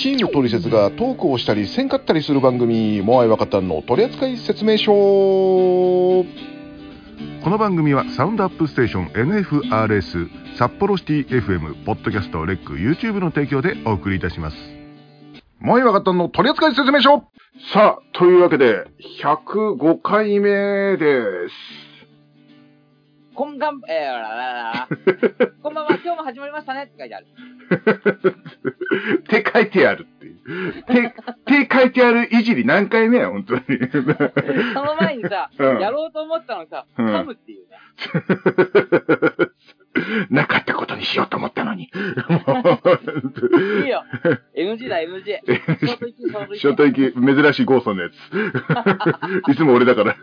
チームトリセツがトークをしたりせんかったりする番組モアイワカタンの取扱説明書この番組はサウンドアップステーション NFRS 札幌シティ FM ポッドキャストレック YouTube の提供でお送りいたします。モアイワカタンの取扱説明書。さあというわけで105回目ですこんがん、えー、らららこんばんは、今日も始まりましたねって書いてある。手書いてあるっていう。手、手書いてあるいじり何回目や、本当に。その前にさ、うんやろうと思ったのさ、うん噛むっていうね。なかったことにしようと思ったのに。いいよ。NG だ、NG。ショート行き、珍しいゴーソンのやつ。いつも俺だから。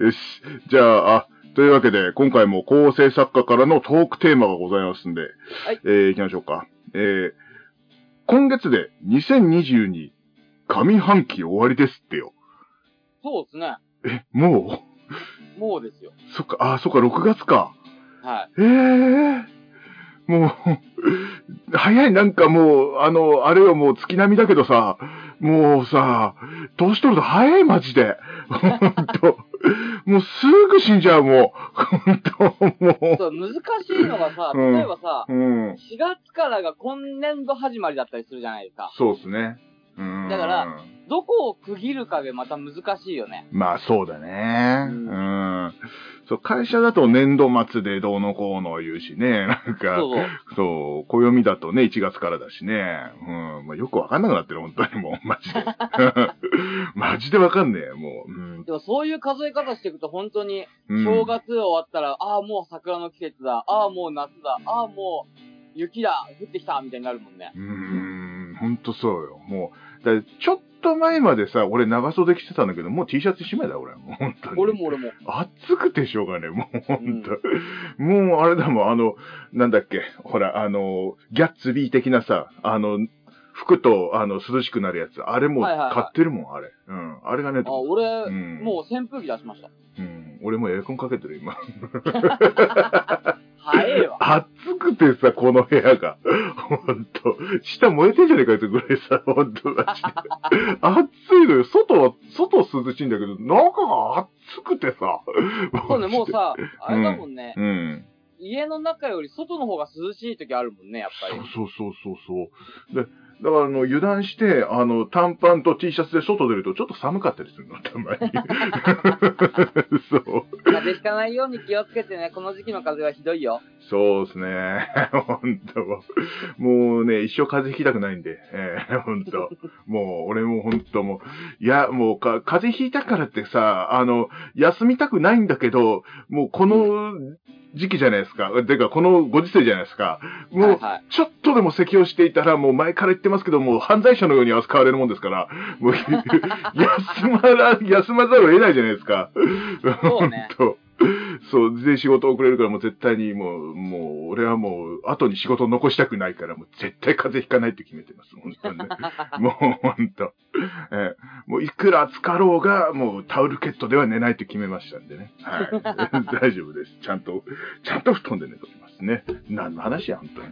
よし。じゃあ、あ、というわけで、今回も構成作家からのトークテーマがございますんで、はいえー、行きましょうか。えー、今月で2022上半期終わりですってよ。そうですね。え、ももうですよ。うそっか、あ、そっか、6月か。はい。ええもう、早い、なんかもう、あの、あれよ、もう月並みだけどさ、もうさ、年取ると早い、マジで。ほんと。もうすぐ死んじゃう、もう。ほんと、もそう、難しいのがさ、うん例えばさ、う。うん。4月からが今年度始まりだったりするじゃないですか。そうっすね。うん。だから、どこを区切るかでまた難しいよね。まあ、そうだね。う。うんそう、会社だと年度末でどうのこうの言うしね。なんか、そうそう。そう、暦だとね、1月からだしね。うん。まあ、よくわかんなくなってる、本当にもう、マジで。マジでわかんねえ、もう。うんでもそういう数え方していくと本当に、うん。正月終わったら、ああ、もう桜の季節だ。ああ、もう夏だ。ああ、もう雪だ。降ってきた。みたいになるもんね。うーん、ほんとそうよ。もう、だちょっと前までさ、俺長袖着てたんだけど、もう T シャツ一枚だ、俺。もう本当に。俺も俺も。暑くてしょうがねえ、もうほんと。もうあれだもん、あの、なんだっけ、ほら、あの、ギャッツビー的なさ、あの、服と、あの、涼しくなるやつ。あれもうはいはいはい買ってるもん、あれ。うん。あれがねえあ、と。俺、うんもう扇風機出しました。うん。俺もエアコンかけてる、今。早えわ。暑くてさ、この部屋が。ほんと。下燃えてんじゃねえかってぐらいさ、ほんと。暑いのよ。外は、外涼しいんだけど、中が暑くてさ。そうね、もうさ、あれだもんね、うん。家の中より外の方が涼しい時あるもんね、やっぱり。そうそうそうそう。で、だからあの、油断して、あの、短パンと T シャツで外出るとちょっと寒かったりするの、たまに。そう。風邪ひかないように気をつけてね、この時期の風邪はひどいよ。そうですね。本当もうね、一生風邪ひきたくないんで、ええ本当もう、俺も本当もう、いや、もうか、風邪ひいたからってさ、あの、休みたくないんだけど、もうこの時期じゃないですか。てか、このご時世じゃないですか。もう。ちょっとでも咳をしていたら、もう前から言ってますけど、もう犯罪者のように扱われるもんですから、もう、休まら、休まざるを得ないじゃないですか。そうね 本当そう、で、仕事遅れるから、もう絶対に、もう、もう、俺はもう、後に仕事を残したくないから、もう絶対風邪ひかないって決めてます、本当にね。もう、本当ええもう、いくら暑かろうが、もう、タオルケットでは寝ないって決めましたんでね。はい。大丈夫です。ちゃんと、ちゃんと布団で寝ときますね。何の話や、本当に。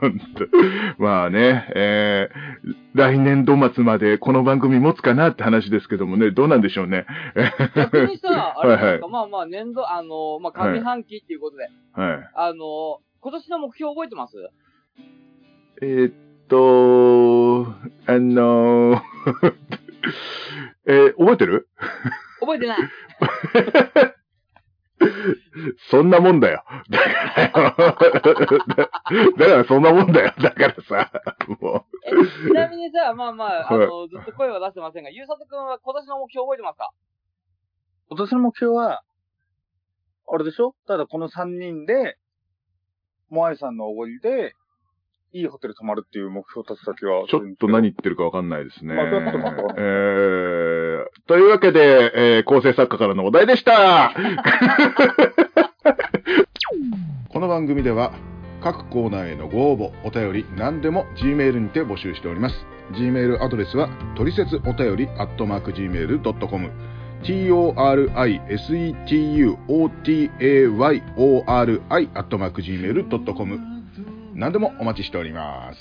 本 当まあね、えー、来年度末までこの番組持つかなって話ですけどもね、どうなんでしょうね。逆にさ、あれですか、はまあまあ年度、あの、まあ上半期っていうことで、はい。あの、今年の目標覚えてます？えーっと、あのー えー覚えてる？覚えてない。そんなもんだよ。だから、だからそんなもんだよ。だからさ、もえちなみにさ、まあまあ、あはいの、ずっと声は出してませんが、ゆうさとくんは今年の目標覚えてますか？今年の目標は、あれでしょ？ただこの3人で、モアイさんのおごりで、いいホテル泊まるっていう目標立つだけは。う、ちょっと何言ってるかわかんないですね。まあとかえー、というわけで、えー構成作家からのお題でした。この番組では各コーナーへのご応募お便り何でも G メールにて募集しております。G メールアドレスはトリセツお便りアットマーク Gmail.com torisetuotayori 何でもお待ちしております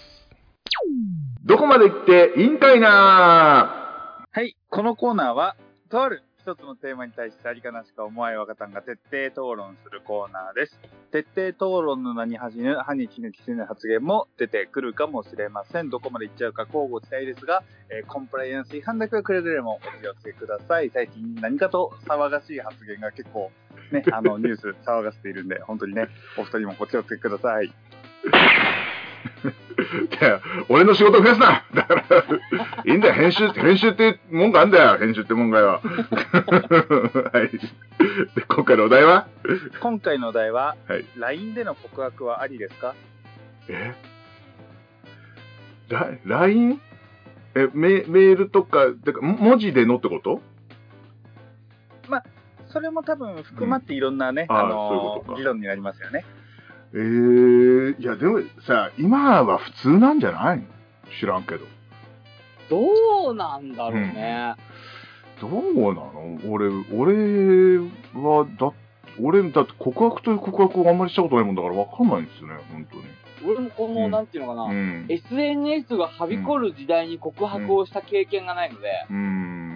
どこまで行っていいんかいな？はい、このコーナーは、とある一つのテーマに対してありかなしか思わい若たんが徹底討論するコーナーです。徹底討論の名に恥じぬ、歯に衣着せぬ発言も出てくるかもしれません。どこまで行っちゃうか交互期待ですが、えーコンプライアンス違反だけはくれぐれもお気をつけください。最近何かと騒がしい発言が結構ね、あのニュース騒がせているんで、本当にね、お二人もお気をつけください。いや、俺の仕事増やすなだから、いいんだよ、編集、編集ってもんがあんだよ、編集ってもんがよ。はい。で、今回のお題は？今回のお題は、はい。LINE での告白はありですか？え？ラ ?LINE? え、メメールとか、てか、も文字でのってこと？それも多分含まっていろんなね、うんあのそういう議論になりますよね。えー、いや、でもさ、今は普通なんじゃないの？知らんけど。どうなんだろうね。どうなの？俺、俺は、だ、俺、だって告白という告白をあんまりしたことないもんだからわかんないんですよね、本当に。俺もこの、うんなんていうのかな、うん。SNS がはびこる時代に告白をした経験がないので、うーん。よくわか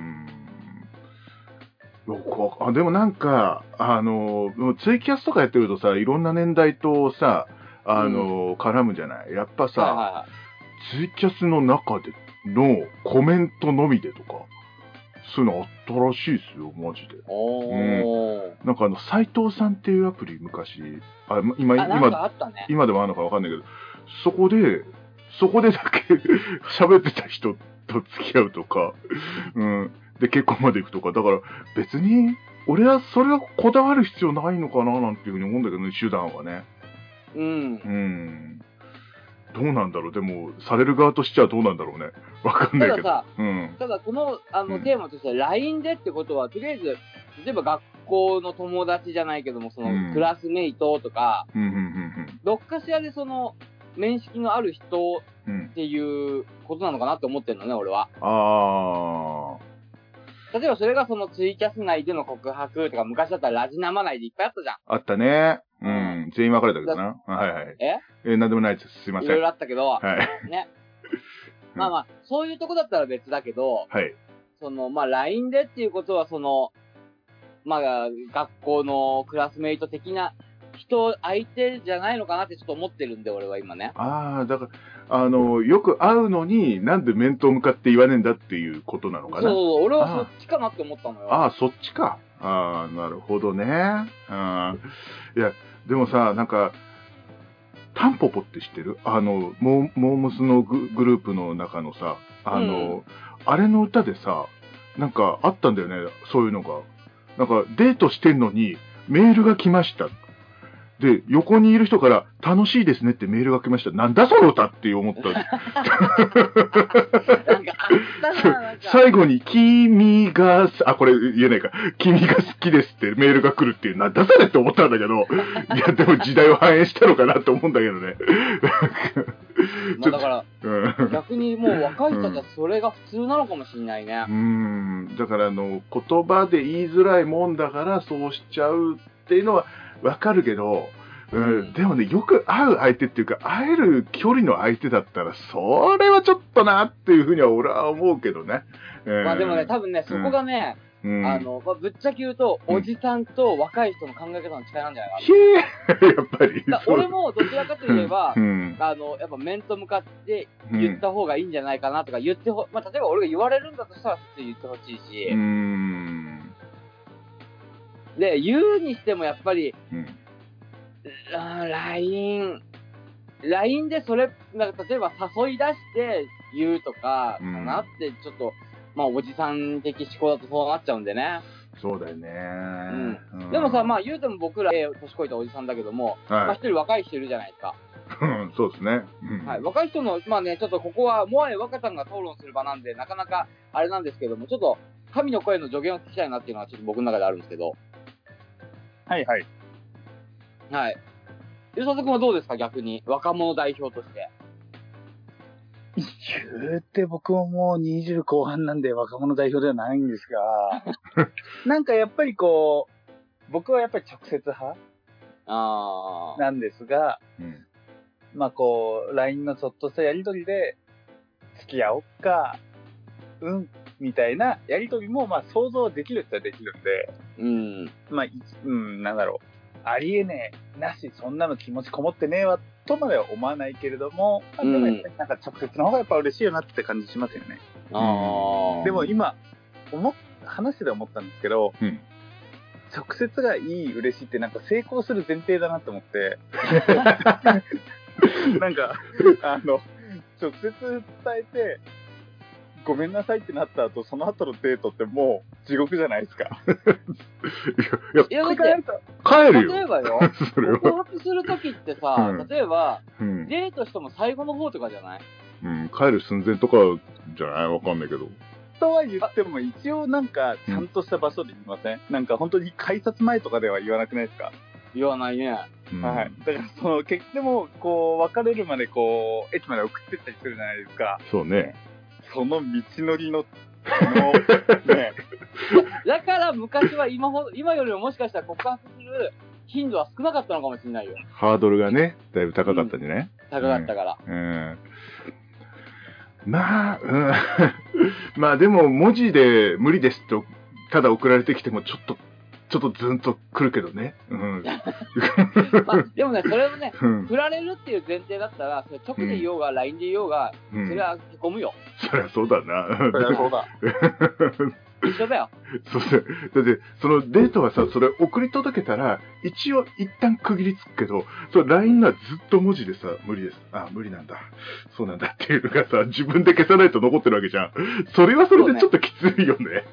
あ、でもなんか、あの、ツイキャスとかやってるとさ、いろんな年代とさ、あの、絡むじゃない？やっぱさ、はいはいはい。ツイキャスの中でのコメントのみでとか、そういうのあったらしいですよ、マジで。おー。なんかあの、斎藤さんっていうアプリ昔、あ今、あ、今、ね。今でもあるのかわかんないけど、そこで、そこでだけ 喋ってた人と付き合うとか、うん。で、結婚まで行くとか、だから別に、俺はそれはこだわる必要ないのかななんていうふうに思うんだけどね、手段はね。うんう。ん。どうなんだろうでも、される側としてはどうなんだろうね。わかんないけど。たださ、うん。ただこの、あの、うんテーマとしては LINE でってことは、とりあえず、例えば学校の友達じゃないけども、その、うんクラスメイトとか、うん、どっかしらでその、面識のある人っ。ていうことなのかなって思ってるのね、俺は。あ例えばそれがそのツイキャス内での告白とか、昔だったらラジ生内でいっぱいあったじゃん。ー、あったね。ううんん。全員別れたけどな。はいはい。え？えー、なんでもないです。すいません。いろいろあったけど、はい。ね。うんまあまあ、そういうとこだったら別だけど、はい。その、まあ LINE でっていうことは、その、まあ、学校のクラスメイト的な人相手じゃないのかなってちょっと思ってるんで、俺は今ね。ああ、だから、あの、よく会うのになんで面と向かって言わねえんだっていうことなのかな。そう俺はそっちかなって思ったのよ。ああ、そっちか。ああ、なるほどね。あいや、でもさ、なんか、タンポポって知ってる？あの、モームスのググループの中のさ、あの、あれの歌でさ、なんかあったんだよね、そういうのが。なんか、デートしてんのに、メールが来ました。で、横にいる人から、楽しいですねってメールが来ました。なんだその歌って思った。最後に、君が、あ、これ言えないか。君が好きですってメールが来るっていう、なんだそれって思ったんだけど、いや、でも時代を反映したのかなって思うんだけどね。まあだから、うん逆にもう若い人たちはそれが普通なのかもしれないねう。ん、だからあの、言葉で言いづらいもんだからそうしちゃうっていうのはわかるけど、うんうん。でもね、よく会う相手っていうか、会える距離の相手だったら、それはちょっとなっていうふうには俺は思うけどね。うん。まあでもね、多分ね、そこがね、うん、あの、まあぶっちゃけ言うと、うんおじさんと若い人の考え方の違いなんじゃないかひえやっぱり。俺もどちらかといえばう、ん、あの、やっぱ面と向かってうん言った方がいいんじゃないかなとか言ってほ、まあ例えば俺が言われるんだとしたら普通に言ってほしいし、うん。で、言うにしてもやっぱり、うん。LINE、LINE でそれ、なんか例えば誘い出して言うとか、うんかなってちょっと、まあおじさん的思考だとそうなっちゃうんでね。そうだよね。うんでもさ、まあ言うても僕ら、えー年越えたおじさんだけども、まあは一人若い人いるじゃないですか。い。うんそうですね。うんはい。若い人の、まあね、ちょっとここは、モアイ若さんが討論する場なんで、なかなかあれなんですけども、ちょっと、神の声の助言を聞きたいなっていうのはちょっと僕の中であるんですけど、はいはい。はい。ゆうさとくんはどうですか逆に？若者代表として。言うて僕ももう20後半なんで若者代表ではないんですが、なんかやっぱりこう、僕はやっぱり直接派あー。なんですが、うんまあこう、LINE のちょっとしたやりとりで、付き合おっか、うん、みたいなやりとりも、まあ想像できるっちゃできるんで、うん。まあ、いうん、なんだろう。ありえねえ、なし、そんなの気持ちこもってねえわ、とまでは思わないけれども、まあ、でもやっぱりなんか直接の方がやっぱ嬉しいよなって感じしますよね。ああ。でも今、思っ、話してて思ったんですけど、うん直接がいい、嬉しいってなんか成功する前提だなと思って、なんか、あの、直接伝えて、ごめんなさいってなった後、その後のデートってもう地獄じゃないですか。いや、いや、だって、考えると帰るよ。例えばよ、それ告は。白するときってさ、うん例えば、うん。デートしても最後の方とかじゃない？うん。帰る寸前とかじゃない？わかんないけど。とは言っても、一応なんか、ちゃんとした場所で言いません、なんか本当に改札前とかでは言わなくないですか、言わないね。うんはい。だから、その、結でも、こう、別れるまで、こう、駅まで送ってったりするじゃないですか。そうね。その道のりの、の、ね、だから昔は今ほど、今よりももしかしたら告白する頻度は少なかったのかもしれないよ。ハードルがね、だいぶ高かったんじゃない？高かったから。うん。まあ、うん。まあでも、文字で無理ですと、ただ送られてきても、ちょっと、ちょっとズンとくるけどね。うん。まあ、でもね、それもね、うん。振られるっていう前提だったら、それ直で言おうが、LINE で言おうが、うんそれはへこむよ。そりゃそうだな。そりゃそうだ。一緒だよ。そうだだって、そのデートはさ、それ送り届けたら、一応一旦区切りつくけど、それ LINE はずっと文字でさ、無理です。あ、無理なんだ。そうなんだっていうのがさ、自分で消さないと残ってるわけじゃん。それはそれでちょっときついよね。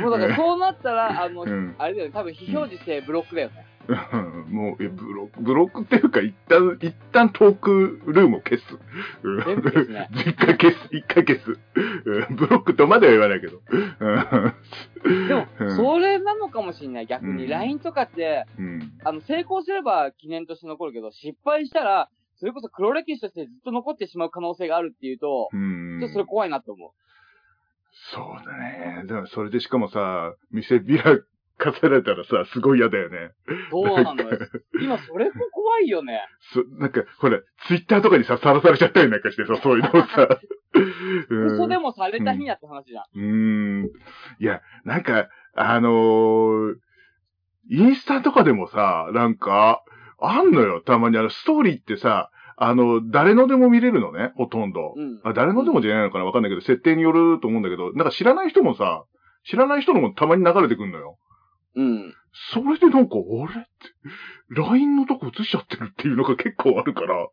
もうだからそうなったら、あの、うんあれだよね、多分非表示性ブロックだよね。うんもう、え、ブロック、ブロックっていうか、一旦、一旦トークルームを消す。うん全部消すね 一回消す、一回消す。うんブロックとまでは言わないけど。うんでも、うんそれなのかもしれない。逆に、うん LINE とかって、うん。あの、成功すれば記念として残るけど、失敗したら、それこそ黒歴史としてずっと残ってしまう可能性があるっていうと、うんちょっとそれ怖いなと思う。そうだね。でもそれでしかもさ、店ビラ課されたらさ、すごい嫌だよね。そうなのよ。今、それも怖いよね。そなんか、ほら、ツイッターとかにさ、さらされちゃったりなんかしてさ、そういうのをさ。う ん嘘でもされた日にやって話じゃん。うーん。いや、なんか、あのーインスタとかでもさ、なんか、あんのよ。たまにあの、ストーリーってさ、あの、誰のでも見れるのね、ほとんど。うん。あ誰のでもじゃないのかなわかんないけど、設定によると思うんだけど、なんか知らない人もさ、知らない人のもたまに流れてくんのよ。うん。それでなんか、あれって、LINE のとこ映しちゃってるっていうのが結構あるから、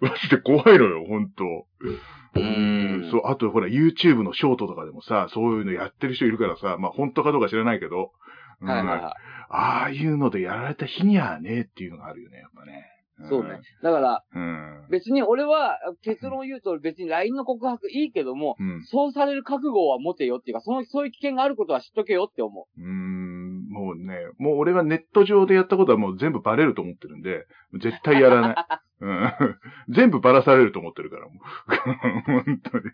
マジで怖いのよ、ほんと。ううんそう、あとほら、YouTube のショートとかでもさ、そういうのやってる人いるからさ、まあ本当かどうか知らないけど、うんはいはいはああいうのでやられた日にはね、っていうのがあるよね、やっぱね。い。そうね。。だから、うん。別に俺は、結論を言うと別に LINE の告白いいけども、うん。そうされる覚悟は持てよっていうか、その、そういう危険があることは知っとけよって思う。うん、もうね、もう俺はネット上でやったことはもう全部バレると思ってるんで、絶対やらない。うん、全部バラされると思ってるから、もう。本当に。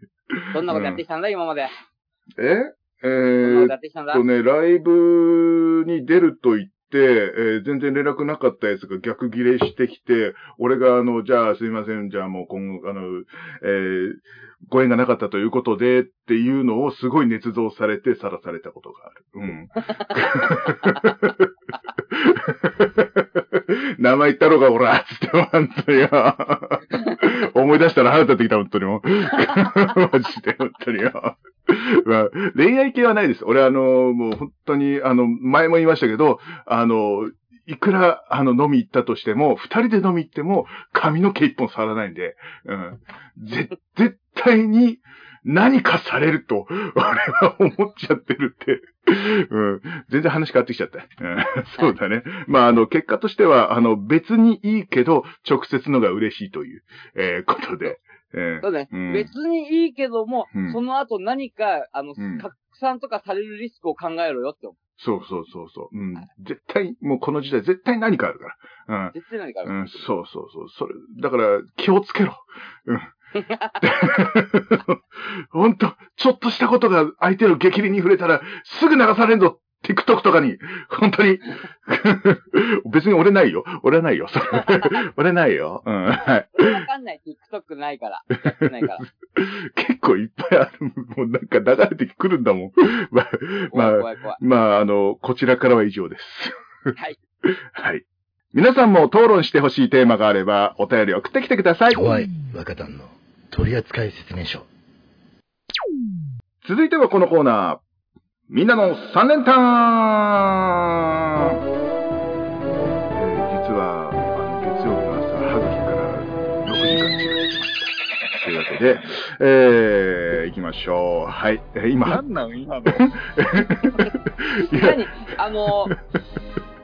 どんなことやってきたんだ、今まで。え？えーっとね、ライブに出ると言って、えー全然連絡なかったやつが逆ギレしてきて、俺があの、じゃあすいません、じゃあもう今後、あの、えーご縁がなかったということでっていうのをすごい捏造されてさらされたことがある。うん。名前言ったろうが、おらつって、本当によ。思い出したら腹立ってきた、本当にもう。マジで、本当によ。まあ、恋愛系はないです。俺、あの、もう本当に、あの、前も言いましたけど、あの、いくら、あの、飲み行ったとしても、二人で飲み行っても、髪の毛一本触らないんで、うん。ぜ、絶対に何かされると、俺は思っちゃってるって。うん。全然話変わってきちゃった。うん、そうだね。まあ、あの、結果としては、あの、別にいいけど、直接のが嬉しいという、えーことで。えーそうね、うん別にいいけども、うんその後何か、あの、うん拡散とかされるリスクを考えろよって思う。そうそうそうそう。うん。絶対、もうこの時代絶対何かあるから。絶対何かある。うん。うん、そうそうそう。それ、だから、気をつけろ。うん。ほんと、ちょっとしたことが相手の激励に触れたら、すぐ流されんぞ。TikTok とかに。本当に。別に俺ないよ。俺はないよ。俺 ないよ。うん。はい。わかんない。TikTok ないから。ないから。結構いっぱいある。もうなんか流れてくるんだもん。まあ、まあ、怖い怖い怖い。まあ、あの、こちらからは以上です。はい。はい。皆さんも討論してほしいテーマがあれば、お便り送ってきてください。怖い若旦の取扱説明書。続いてはこのコーナー。みんなの三連単、えー実は、あの、月曜日の朝、歯茎から6時間血が出てました。というわけで、えー、行きましょう。はい。えー今、なんなん今の。何？あの、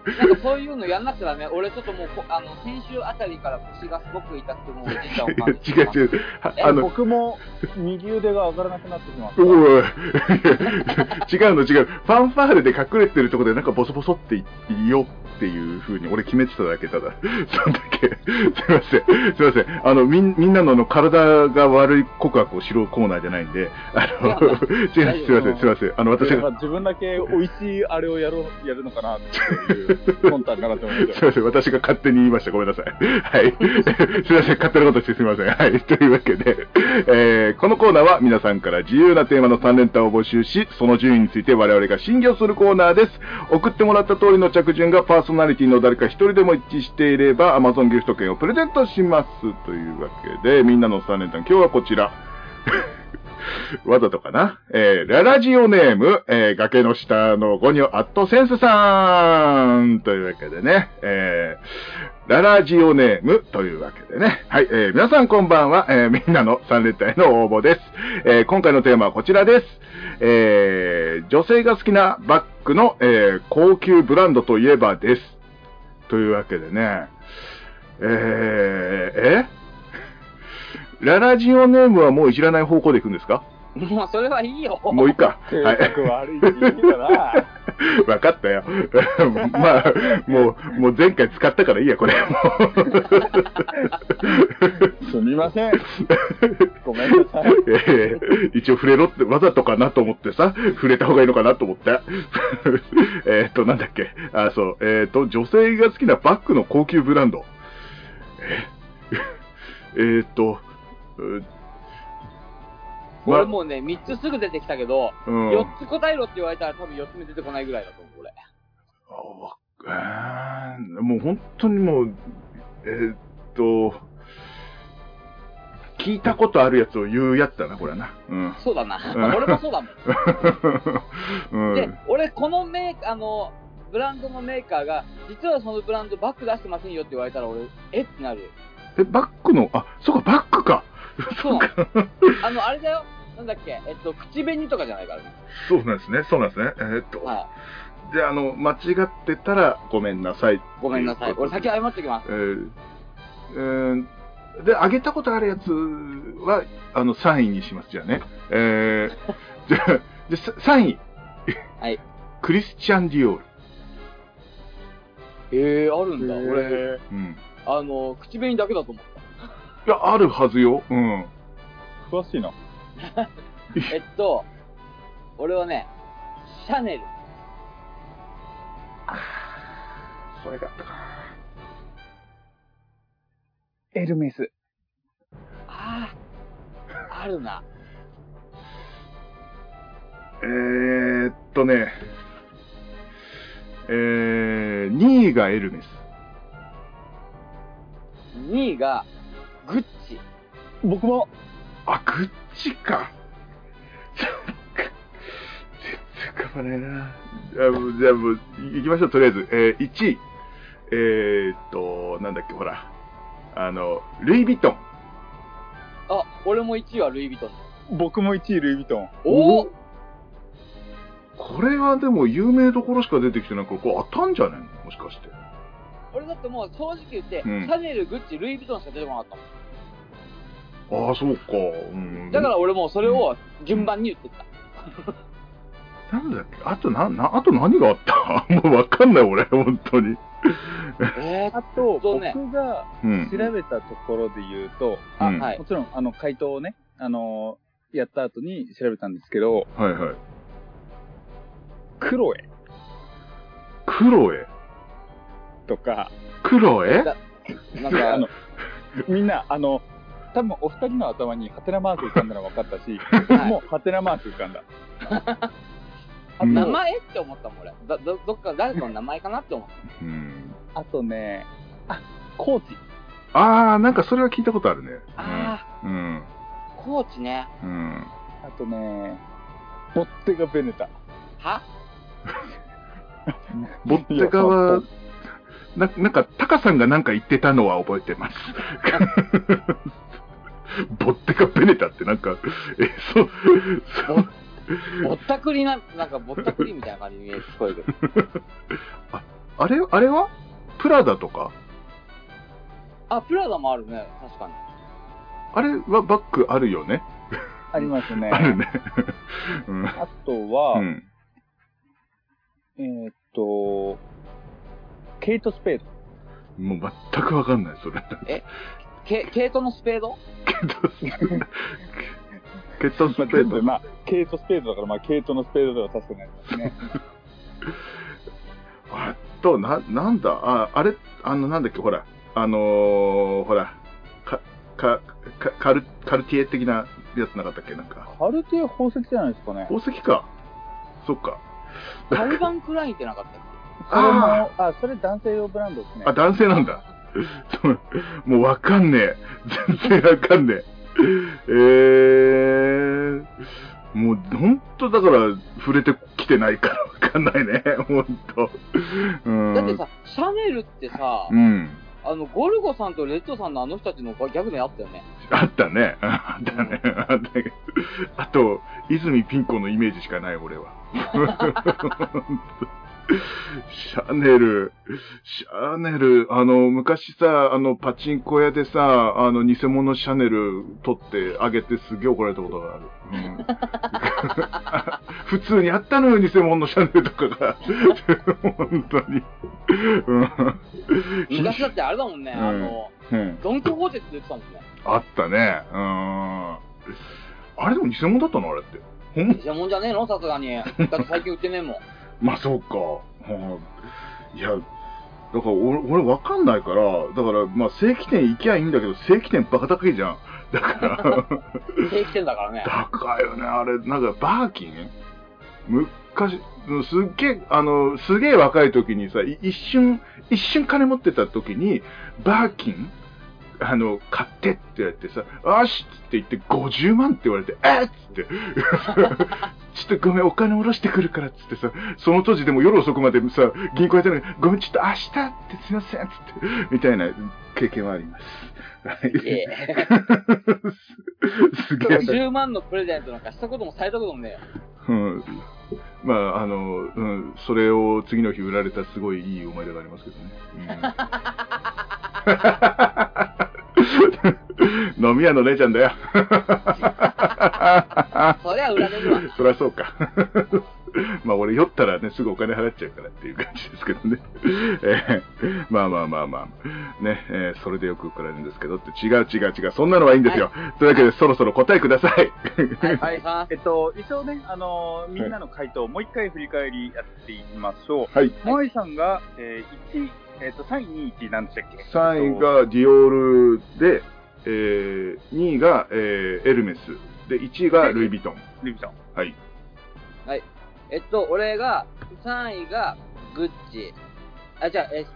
なんかそういうのやんなくちゃダメ。俺ちょっともうこ、あの、先週あたりから腰がすごく痛くて、もうおじいちゃんを感じて違う違う。あの、僕も右腕が上がらなくなってきました。おい 違うの違う。ファンファーレで隠れてるところでなんかボソボソって言おうっていう風に俺決めてただけただ。そんだけ。すいません。すいません。あの、みんみんなのあの体が悪い告白をしろコーナーじゃないんで、あの、違うすいません。すいません。あの、私が、自分だけ美味しいあれをやろうやるのかなっていう魂胆かなと思ってすいません。私が勝手に言いました。ごめんなさい。はい。すいません。勝手なことしてすみません。はい。というわけで、えーこのコーナーは皆さんから自由なテーマの3連単を募集し、その順位について我々が審議をするコーナーです。送ってもらった通りの着順がパーソナリティの誰か一人でも一致していれば、Amazon ギフト券をプレゼントします。というわけで、みんなの3連単、今日はこちら。わざとかなえー、ララジオネーム、えー、崖の下のゴニョアットセンスさんというわけでね、えー、ララジオネームというわけでね。はい、えー、皆さんこんばんは、えー、みんなの3連単への応募です。えー、今回のテーマはこちらです。えー、女性が好きなバッグの、えー、高級ブランドといえばです。というわけでね、えー、えララジオネームはもういじらない方向でいくんですか？もうそれはいいよ。もういいか。性はい。格悪い。わかったよ。まあ、もう、もう前回使ったからいいや、これ。も すみません。ごめんなさい。うえー一応触れろって、わざとかなと思ってさ、触れた方がいいのかなと思って。えっと、なんだっけ。あ、そう。えっ、と、女性が好きなバッグの高級ブランド。え？えーっと、う俺もうね、3つすぐ出てきたけど、うん。4つ答えろって言われたら多分4つ目出てこないぐらいだと思う、俺。あわえーもう本当にもう、えーっと、聞いたことあるやつを言うやつだな、これはな。うん。そうだな。うん俺もそうだもん。うん。で、俺、このメーカー、あの、ブランドのメーカーが、実はそのブランドバッグ出してませんよって言われたら、俺、え？ってなる。え、バッグの、あ、そうか、バッグか。そう。あの、あれだよ。なんだっけ、えっと、口紅とかじゃないからね。そうなんですね、そうなんですね。えーっと、はで、あの、間違ってたらごめんなさい。い。ごめんなさい。俺先謝ってきます。えーえーで、あげたことあるやつは、あの、3位にします、じゃあね。えー、じゃあ、じゃあさ3位。はい。クリスチャン・ディオール。えー、あるんだ。俺、えうん。あの、口紅だけだと思った。いや、あるはずよ。うん。ー詳しいな。えっと、俺はね、シャネル。それがあったか。エルメス。ああ、あるな。えーっとね、えー、2位がエルメス。2位が、グッチ。僕も、あ、グッチか。全然浮かばないな。じゃあもう、じゃあもう、い行きましょう、とりあえず。えー、1位。えーっと、なんだっけ、ほら。あの、ルイ・ヴィトン。あ、俺も1位はルイ・ヴィトン。僕も1位ルイ・ヴィトン。おおこれはでも有名どころしか出てきてないから、これ当たんじゃね？えのもしかして。俺だってもう正直言って、うんシャネル、グッチ、ルイ・ヴィトンしか出てこなかったもん。ああ、そうか。うん。だから俺もうそれを順番に言ってった。なんだっけ？あとな、な、あと何があった？もうわかんない、俺、本当に。えー、あと、僕がうん。調べたところで言うと、うんあ、はいもちろん、あの、回答をね、あのーやった後に調べたんですけど、はいはい。クロエクロエとか、クロエだなん あのか、、みんな、あの、多分お二人の頭にハテナマーク浮かんだの分かったし、はいもうハテナマーク浮かんだ。名と、前って思ったもん俺。ど、ど、どっか誰かの名前かなって思っうん。あとね、あ、コーチ。ああ、なんかそれは聞いたことあるね。た。あうん。あ、コーチね。うん。あとね、ボッテガ・ベネタ。は？ボッテガは、ななんか、タカさんがなんか言ってたのは覚えてます。ボッテガベネタってなんか、え、そう、そう、ぼったくりな、なんかぼったくりみたいな感じに聞こえるけど。あれ、あれは？プラダとか？あ、プラダもあるね。確かに。あれはバッグあるよね？ありますね。あるね。うん。あとは、うん。えーっと、ケイト・スペード。もう全くわかんない、それ。ケ、ケイトのスペード？ケットスペード。ケットスペまあ、ード。全部まあ、ケイト・スペードだから、まあ、ケイトのスペードでは確かになりますね。あと、な、なんだ、あ、あれ、あの、なんだっけ、ほら、あのー、ほら、か、か、かカル、カルティエ的なやつなかったっけ？なんか。カルティエ宝石じゃないですかね。宝石か。そっか。カルバン・クラインってなかったっそれも、あそれ男性用ブランドですね。あ、男性なんだ。もうわかんねえ。全然わかんねえ。えー、もう本当だから触れてきてないからわかんないね。本当。うん。けだってさ、シャネルってさ、うん。あの、ゴルゴさんとレッドさんのあの人たちのギャグであったよね。あったね。あったね。あったけど。あと、泉ピン子のイメージしかない、俺は。シャネル、シャネル、あの、昔さ、あの、パチンコ屋でさ、あの、偽物シャネル取ってあげてすげえ怒られたことがある。うん、普通にあったのよ、偽物のシャネルとかが。本当に。うん昔だってあれだもんね、うんあの、うんドンキホーテって言ってたもんね。あったね。うん。あれでも偽物だったのあれって。偽物じゃねえの？さすがに。だって最近売ってねえもん。まあそうか。うんいや、だから俺、俺わかんないから、だからまあ正規店行きゃいいんだけど、正規店バカ高いじゃん。だから、定期店だからね。高いよね、あれ。なんかバーキン？昔、うんすっげえ、あの、すげえ若い時にさ、い一瞬、一瞬金持ってた時に、バーキン？あの、買ってって言われてさ、よしって言って50万って言われて、えっつって、ちょっとごめん、お金下ろしてくるからっつってさ、その当時でも夜遅くまでさ、銀行やってるのに、ごめん、ちょっと明日ってすいませんっつって、みたいな経験はあります。はいええ。すげえ。10万のプレゼントなんかしたこともされたこともねえよ。うん。まあ、あの、うん、それを次の日売られたすごいいい思い出がありますけどね。うん、飲み屋の姉ちゃんだよ。そりゃ売られるわ。そりゃそうか。まあ俺酔ったらね、すぐお金払っちゃうからっていう感じですけどね。えーまあまあまあまあ。ね、えーそれでよく怒られるんですけどって違う違う違う。そんなのはいいんですよ。というわけでそろそろ答えください。はい、はい、さえっと、一応ね、あのーみんなの回答をもう一回振り返りやっていきましょはい。う。モアイさんが、えー、1、えっと、3位、2位、1位なんでしたっけ？3位がディオールで、えー、2位が、えーエルメス。で、1位がルイ・ヴィトン。ルイ・ヴィトン。はい。えっと、俺が、3位がグッチ。あ、じゃあ、え、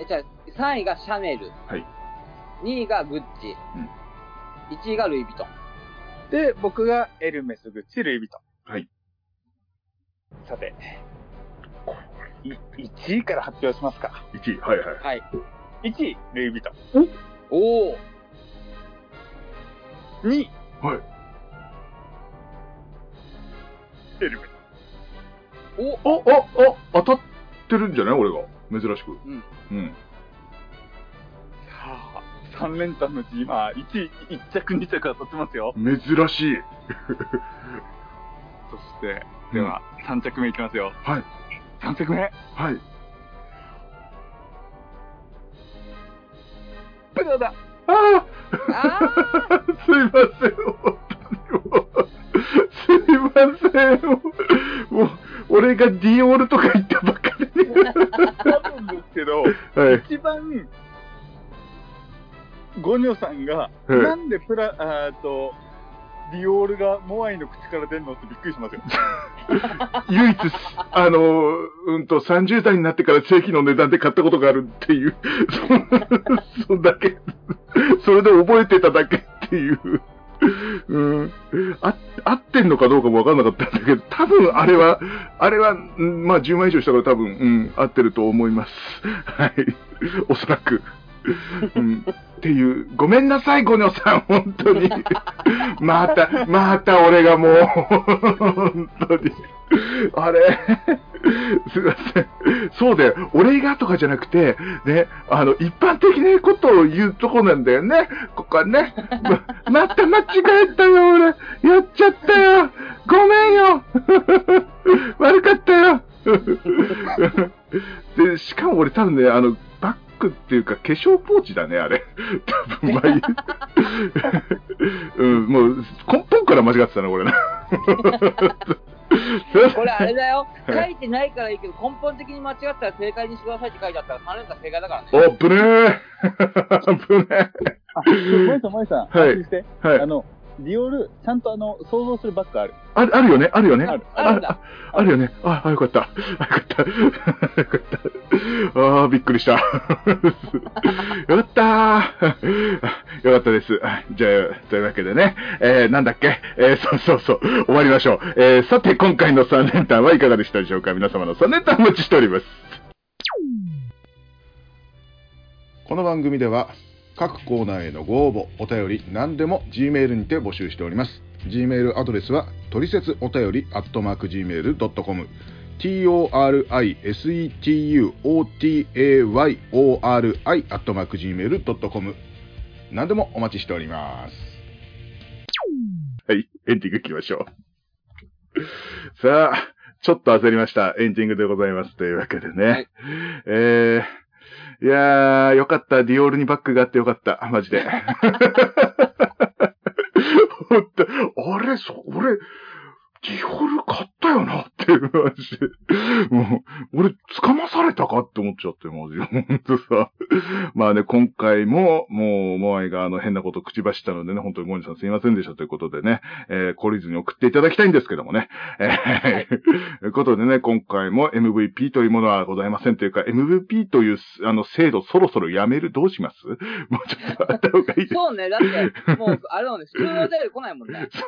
え、じゃあ、3位がシャネル。はい。2位がグッチ。1位がルイ・ヴィトン。で、僕がエルメス、グッチ、ルイ・ヴィトン。はい。さて、い1位から発表しますか。1位。はいはい。はい。1位、ルイ・ヴィトン。おー。2位、はい。エルメス。おお、お、お、当たってるんじゃない？俺が。珍しく。うん。うん。さあ、3連単のうち今、1位、1着、2着当たってますよ。珍しい。そして、では、3着目いきますよ。はい。3着目、はい。ブラだあああ すいません、本当にもう。すいません。もう、俺がディオールとか言ったばっかりに。多分ですけど、はい。一番、ごゴニョさんが、ええなんでプラ、あーと、ディオールがモアイの口から出るのってびっくりしますよ。唯一、あの、うんと、30代になってから正規の値段で買ったことがあるっていう、そ そんだけ、それで覚えてただけっていう。うん、あ合ってんのかどうかもわかんなかったんだけど、多分あれは、あれは、まあ10万以上したから多分、うん、合ってると思います。はい。おそらく。うん、っていう、ごめんなさい、ゴニョさん、本当に。また、また俺がもう、本当に。あれ、すいません。そうだよ。俺がとかじゃなくて、ね、あの、一般的なことを言うとこなんだよね。ここはね。ま、また間違えたよ、俺。やっちゃったよ。ごめんよ。悪かったよ。で、しかも俺多分ね、あの、バッグっていうか化粧ポーチだね、あれ。多分、まあ。うん、もう、根本から間違ってたな、これな。これあれだよ。書はいいてないからいいけど、根本的に間違ったら正解にしてくださいって書いてあったら3連単正解だからね。お、ぶねー ぶねあ、マイさん、マイさん、はい安心して。ーはいあ。の、ディオール、ちゃんとあの、想像するバッグある。ある、あるよね、あるよね。あるある。あるよね。あ、あよかった。あよかった。よかった。あ あ、びっくりした。よかったー。よかったです。あじゃあ、というわけでね、えー、なんだっけ、えー、そうそうそう、終わりましょう。えー、さて、今回の3連単はいかがでしたでしょうか？皆様の3連単お待ちしております。この番組では、各コーナーへのご応募、お便り、何でも Gmail にて募集しております。Gmail アドレスは、トリセツお便り、アットマーク Gmail.com、torisetsuotayori、アットマーク Gmail.com、何でもお待ちしております。はい、エンディング行きましょう。さあ、ちょっと焦りました。エンディングでございます。というわけでね。はいえー、いやー、よかった。ディオールにバッグがあってよかった。マジで。ほんと、あれ、そ、俺、ディオール買ったよなっていう話で。もう、俺、掴まされたかって思っちゃって、マジで。ほんとさ。まあね、今回も、もう、モアイがあの変なこと口走ったのでね、本当にゴニさんすいませんでしたということでね、えー、懲りずに送っていただきたいんですけどもね。えー、ということでね、今回も MVP というものはございませんというか、MVP という、あの、制度そろそろやめるどうします？もうちょっとあった方がいいです。そうね、だって、もう、あれだもんね、普通のお便り来ないもんね。そ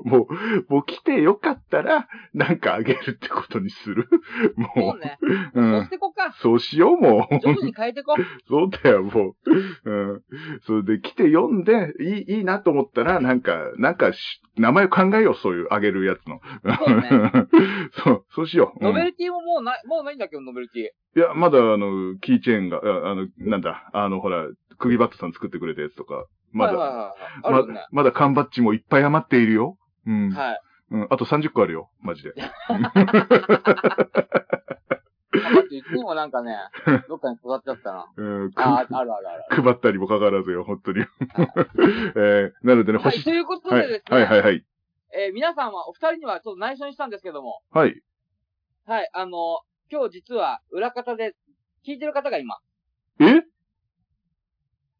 う、もう、もう来てよかったら、なんかあげるってことにするもそうね。う、うそうし。てこっか。そうしよう、もう。徐々に変えてこ。そうだよ、もう。うん。それで来て読んで、いい、いいなと思ったら、なんか、なんかし、名前を考えよう、そういうあげるやつの。そうねそう、そうしよう。ノベルティももうない、もうないんだけど、ノベルティいや、まだあの、キーチェーンが、あの、なんだ、あの、ほら、釘バットさん作ってくれたやつとか、まだ、はいはいはいはい。あるよねま。まだ缶バッジもいっぱい余っているよ。うん。はい。うん。あと30個あるよ、マジで。あ待って、いつもなんかね、どっかに育っちゃったな。うん、くあ、あるあるある。配ったりもかかわらずよ、本当に。えー、なのでね、はい、星、ということはいでですね、はいはいはい。えー皆さんは、お二人にはちょっと内緒にしたんですけども、はい。はい、あの、今日実は裏方で聞いてる方がいます。え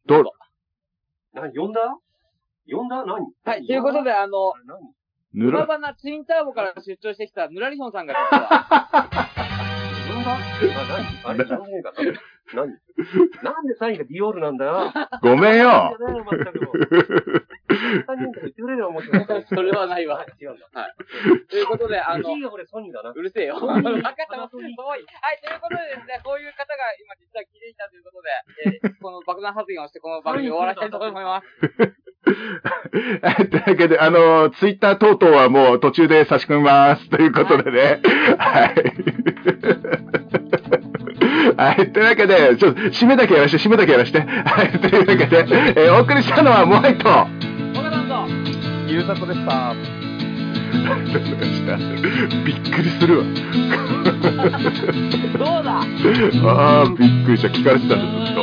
ど、何呼んだ？呼んだ？何？はい、ということで、あの、何？ぬら、裏花ツインターボから出張してきたぬらりほんさんが実は、あ、何あれ、何ねえか何？なんでサインがディオールなんだよ？ごめんよ。それはないわ。違うんだ。ということで、あのキ、ーが俺ソニーだな。うるせえよ。分かったもん。遠い。はい、ということでですね、こういう方が今実は聞いていたということで、えーこの爆弾発言をしてこの番組を終わらせたいと思います。は いというわけで、あの、ツイッター等々はもう途中で差し込みます。ということでね。はい。はい。というわけで、ちょっと、締めだけやらして、締めだけやらして。はい。というわけで、えーお送りしたのはモアイと、あ岡田さんと、ゆうさこでした。びっくりするわ。どうだ？ああ、びっくりした。聞かれてたんです、ずっと。